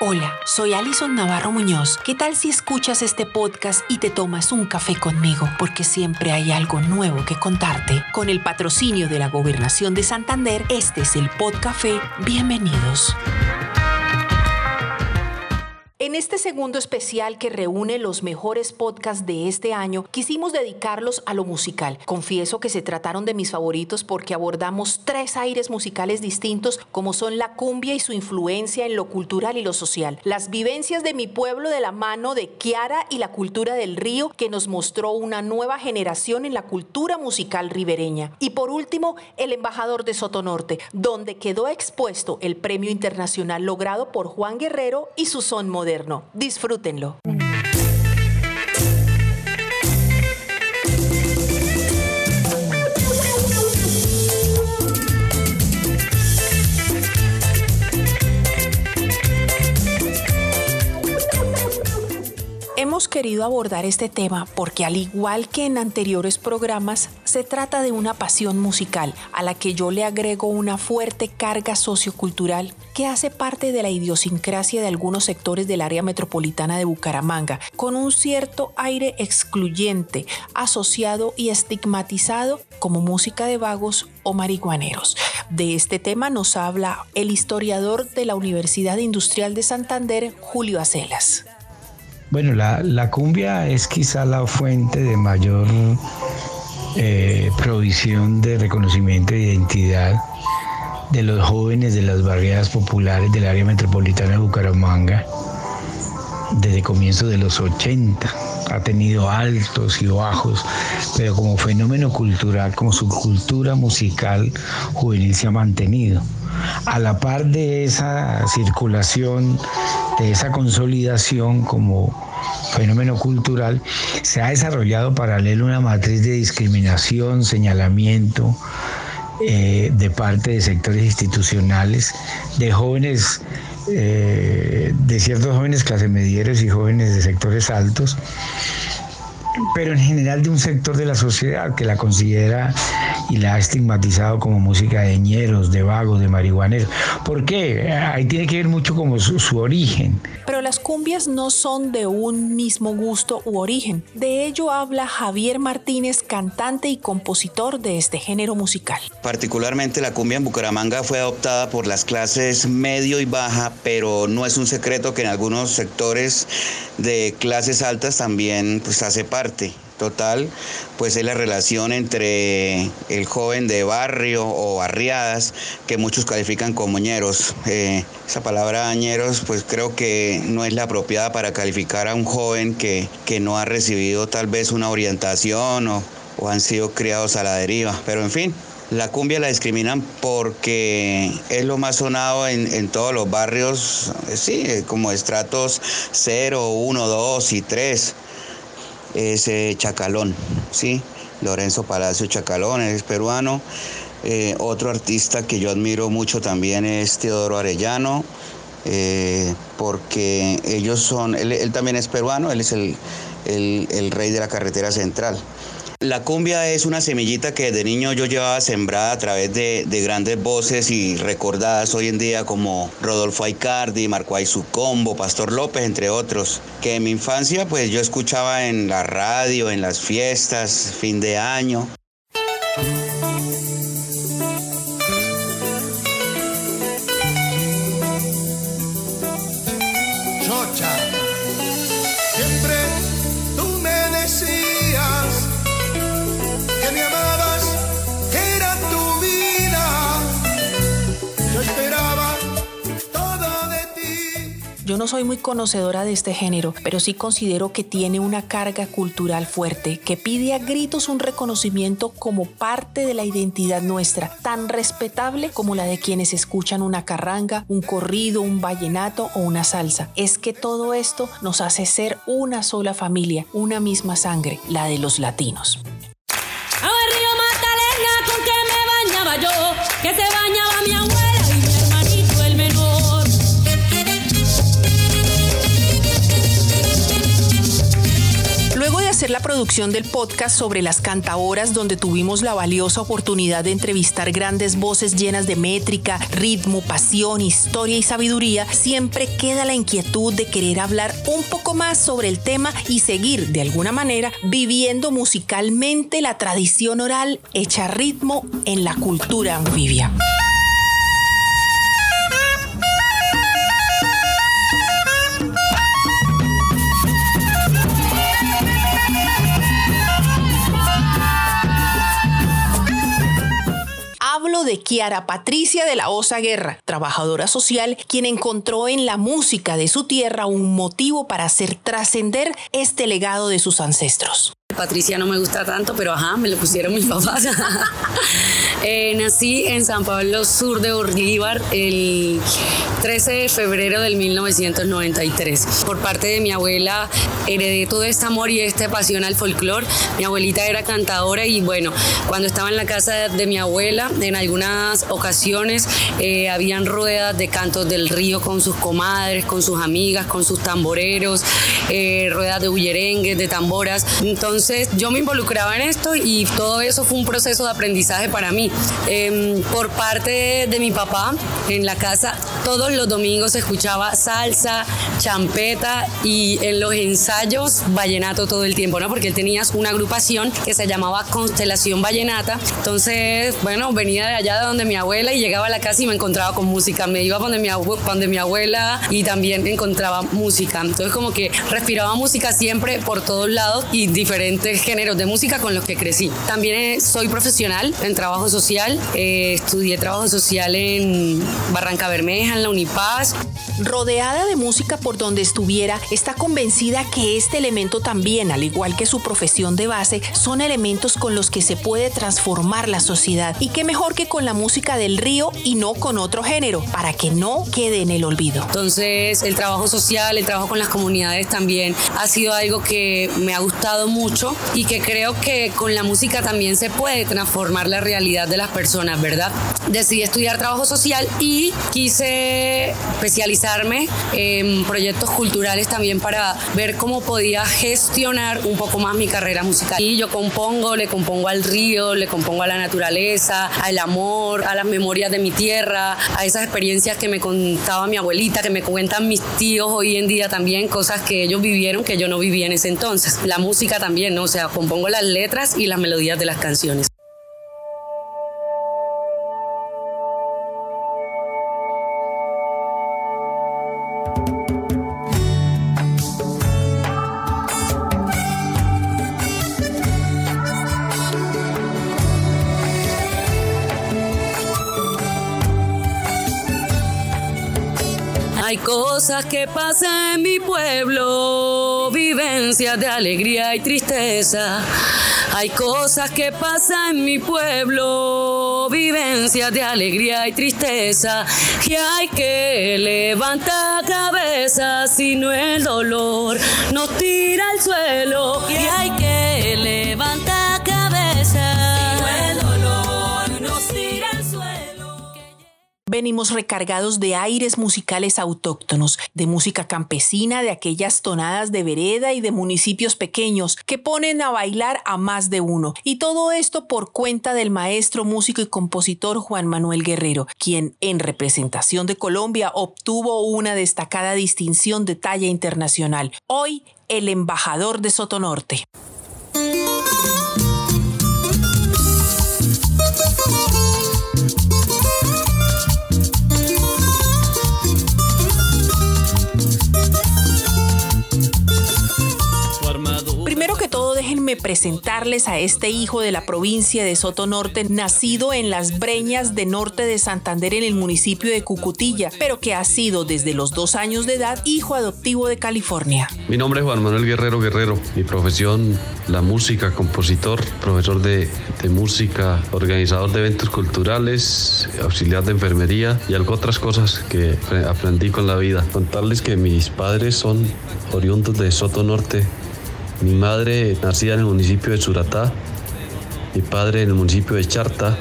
Hola, soy Alison Navarro Muñoz. ¿Qué tal si escuchas este podcast y te tomas un café conmigo? Porque siempre hay algo nuevo que contarte. Con el patrocinio de la Gobernación de Santander, este es el Podcafé. Bienvenidos. Este segundo especial que reúne los mejores podcasts de este año, quisimos dedicarlos a lo musical. Confieso que se trataron de mis favoritos porque abordamos tres aires musicales distintos como son la cumbia y su influencia en lo cultural y lo social, las vivencias de mi pueblo de la mano de Kiara y la cultura del río que nos mostró una nueva generación en la cultura musical ribereña. Y por último, el embajador de Sotonorte, donde quedó expuesto el premio internacional logrado por Juan Guerrero y su son moderno. Disfrútenlo. Hemos querido abordar este tema porque al igual que en anteriores programas, se trata de una pasión musical a la que yo le agrego una fuerte carga sociocultural que hace parte de la idiosincrasia de algunos sectores del área metropolitana de Bucaramanga, con un cierto aire excluyente, asociado y estigmatizado como música de vagos o marihuaneros. De este tema nos habla el historiador de la Universidad Industrial de Santander, Julio Acelas. Bueno, la, cumbia es quizá la fuente de mayor eh, provisión de reconocimiento de identidad de los jóvenes de las barriadas populares del área metropolitana de Bucaramanga desde comienzos de los 80. Ha tenido altos y bajos, pero como fenómeno cultural, como su cultura musical juvenil se ha mantenido. A la par de esa circulación, de esa consolidación como fenómeno cultural, se ha desarrollado paralelo una matriz de discriminación, señalamiento eh, de parte de sectores institucionales, de jóvenes, eh, de ciertos jóvenes clase medieros y jóvenes de sectores altos, pero en general de un sector de la sociedad que la considera y la ha estigmatizado como música de ñeros, de vagos, de marihuaneros. ¿Por qué? Ahí tiene que ver mucho como su, origen. Pero las cumbias no son de un mismo gusto u origen. De ello habla Javier Martínez, cantante y compositor de este género musical. Particularmente la cumbia en Bucaramanga fue adoptada por las clases medio y baja, pero no es un secreto que en algunos sectores de clases altas también pues hace parte total, pues es la relación entre el joven de barrio o barriadas, que muchos califican como ñeros. Eh, esa palabra ñeros, pues creo que no es la apropiada para calificar a un joven que, que no ha recibido tal vez una orientación o, o han sido criados a la deriva. Pero en fin, la cumbia la discriminan porque es lo más sonado en, todos los barrios, eh, sí, como estratos 0, 1, 2 y 3 es Chacalón, ¿sí? Lorenzo Palacio Chacalón, es peruano. Eh, otro artista que yo admiro mucho también es Teodoro Arellano, eh, porque ellos son, él, también es peruano, él es el, el rey de la carretera central. La cumbia es una semillita que de niño yo llevaba sembrada a través de, grandes voces y recordadas hoy en día como Rodolfo Aicardi, Marco Combo, Pastor López, entre otros, que en mi infancia pues yo escuchaba en la radio, en las fiestas, fin de año. Yo no soy muy conocedora de este género, pero sí considero que tiene una carga cultural fuerte, que pide a gritos un reconocimiento como parte de la identidad nuestra, tan respetable como la de quienes escuchan una carranga, un corrido, un vallenato o una salsa. Es que todo esto nos hace ser una sola familia, una misma sangre, la de los latinos. río con que me bañaba yo, que se bañaba mi abuela. La producción del podcast sobre las cantaoras donde tuvimos la valiosa oportunidad de entrevistar grandes voces llenas de métrica, ritmo, pasión, historia y sabiduría, siempre queda la inquietud de querer hablar un poco más sobre el tema y seguir de alguna manera viviendo musicalmente la tradición oral hecha ritmo en la cultura anfibia. De Kiara Patricia de la Osa Guerra, trabajadora social, quien encontró en la música de su tierra un motivo para hacer trascender este legado de sus ancestros. Patricia no me gusta tanto, pero ajá, me lo pusieron mis papás. Eh, nací en San Pablo Sur de Bolívar el 13 de febrero del 1993. Por parte de mi abuela heredé todo este amor y esta pasión al folclore. Mi abuelita era cantadora y bueno, cuando estaba en la casa de mi abuela, en algunas ocasiones eh, habían ruedas de cantos del río con sus comadres, con sus amigas, con sus tamboreros, eh, ruedas de bullerengues, de tamboras. Entonces yo me involucraba en esto y todo eso fue un proceso de aprendizaje para mí. Em, por parte de mi papá, en la casa, todos los domingos escuchaba salsa, champeta y en los ensayos vallenato todo el tiempo, ¿no? Porque él tenía una agrupación que se llamaba Constelación Vallenata. Entonces, bueno, venía de allá de donde mi abuela y llegaba a la casa y me encontraba con música. Me iba donde mi, donde mi abuela y también encontraba música. Entonces, como que respiraba música siempre por todos lados y diferentes géneros de música con los que crecí. También soy profesional en trabajo social social. Eh, estudié trabajo social en Barranca Bermeja, en la Unipaz. Rodeada de música por donde estuviera, está convencida que este elemento también, al igual que su profesión de base, son elementos con los que se puede transformar la sociedad. Y qué mejor que con la música del río y no con otro género, para que no quede en el olvido. Entonces, el trabajo social, el trabajo con las comunidades también ha sido algo que me ha gustado mucho y que creo que con la música también se puede transformar la realidad de las personas, ¿verdad? Decidí estudiar trabajo social y quise especializarme en proyectos culturales también para ver cómo podía gestionar un poco más mi carrera musical. Y yo compongo, le compongo al río, le compongo a la naturaleza, al amor, a las memorias de mi tierra, a esas experiencias que me contaba mi abuelita, que me cuentan mis tíos hoy en día también, cosas que ellos vivieron que yo no vivía en ese entonces. La música también, ¿no? O sea, compongo las letras y las melodías de las canciones. Hay cosas que pasan en mi pueblo, vivencias de alegría y tristeza. Hay cosas que pasan en mi pueblo, vivencias de alegría y tristeza. Y hay que levantar cabeza, si no el dolor nos tira al suelo. Y hay que venimos recargados de aires musicales autóctonos, de música campesina, de aquellas tonadas de vereda y de municipios pequeños que ponen a bailar a más de uno. Y todo esto por cuenta del maestro músico y compositor Juan Manuel Guerrero, quien en representación de Colombia obtuvo una destacada distinción de talla internacional. Hoy, el embajador de Sotonorte. Presentarles a este hijo de la provincia de Soto Norte, nacido en las Breñas de Norte de Santander en el municipio de Cucutilla, pero que ha sido desde los dos años de edad hijo adoptivo de California. Mi nombre es Juan Manuel Guerrero Guerrero. Mi profesión, la música, compositor, profesor de, de música, organizador de eventos culturales, auxiliar de enfermería y algo otras cosas que aprendí con la vida. Contarles que mis padres son oriundos de Soto Norte, mi madre nacida en el municipio de Suratá, mi padre en el municipio de Charta.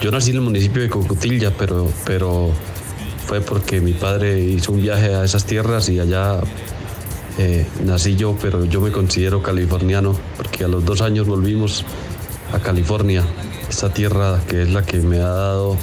Yo nací en el municipio de Cocotilla, pero, pero fue porque mi padre hizo un viaje a esas tierras y allá eh, nací yo, pero yo me considero californiano porque a los dos años volvimos a California, esta tierra que es la que me ha dado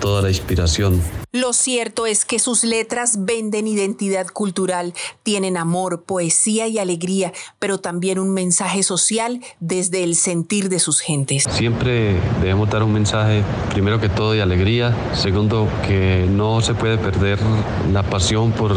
toda la inspiración lo cierto es que sus letras venden identidad cultural, tienen amor, poesía y alegría, pero también un mensaje social desde el sentir de sus gentes. Siempre debemos dar un mensaje, primero que todo, de alegría, segundo, que no se puede perder la pasión por,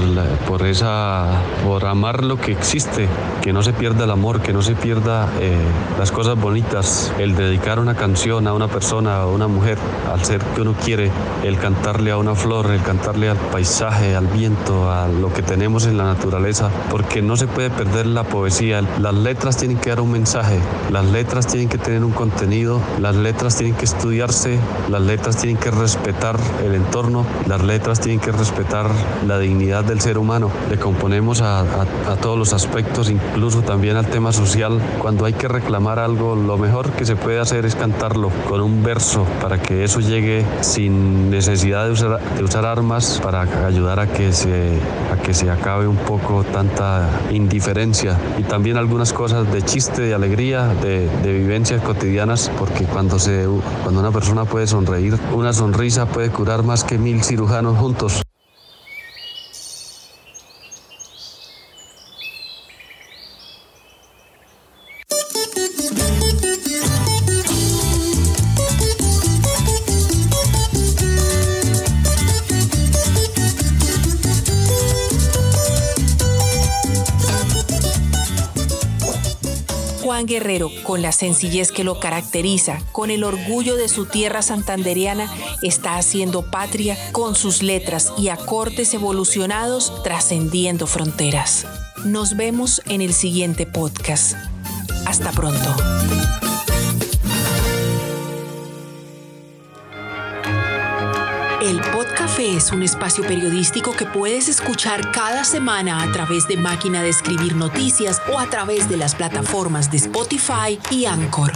por, esa, por amar lo que existe, que no se pierda el amor, que no se pierda eh, las cosas bonitas, el dedicar una canción a una persona, a una mujer, al ser que uno quiere, el cantarle a una flor, el cantarle al paisaje, al viento, a lo que tenemos en la naturaleza, porque no se puede perder la poesía. Las letras tienen que dar un mensaje, las letras tienen que tener un contenido, las letras tienen que estudiarse, las letras tienen que respetar el entorno, las letras tienen que respetar la dignidad del ser humano. Le componemos a, a todos los aspectos, incluso también al tema social. Cuando hay que reclamar algo, lo mejor que se puede hacer es cantarlo con un verso para que eso llegue sin necesidad de usar, de usar armas para ayudar a que, se, a que se acabe un poco tanta indiferencia y también algunas cosas de chiste, de alegría, de, de vivencias cotidianas, porque cuando, se, cuando una persona puede sonreír, una sonrisa puede curar más que mil cirujanos juntos. Guerrero, con la sencillez que lo caracteriza, con el orgullo de su tierra santanderiana, está haciendo patria con sus letras y acordes evolucionados trascendiendo fronteras. Nos vemos en el siguiente podcast. Hasta pronto. Podcafé es un espacio periodístico que puedes escuchar cada semana a través de Máquina de Escribir Noticias o a través de las plataformas de Spotify y Anchor.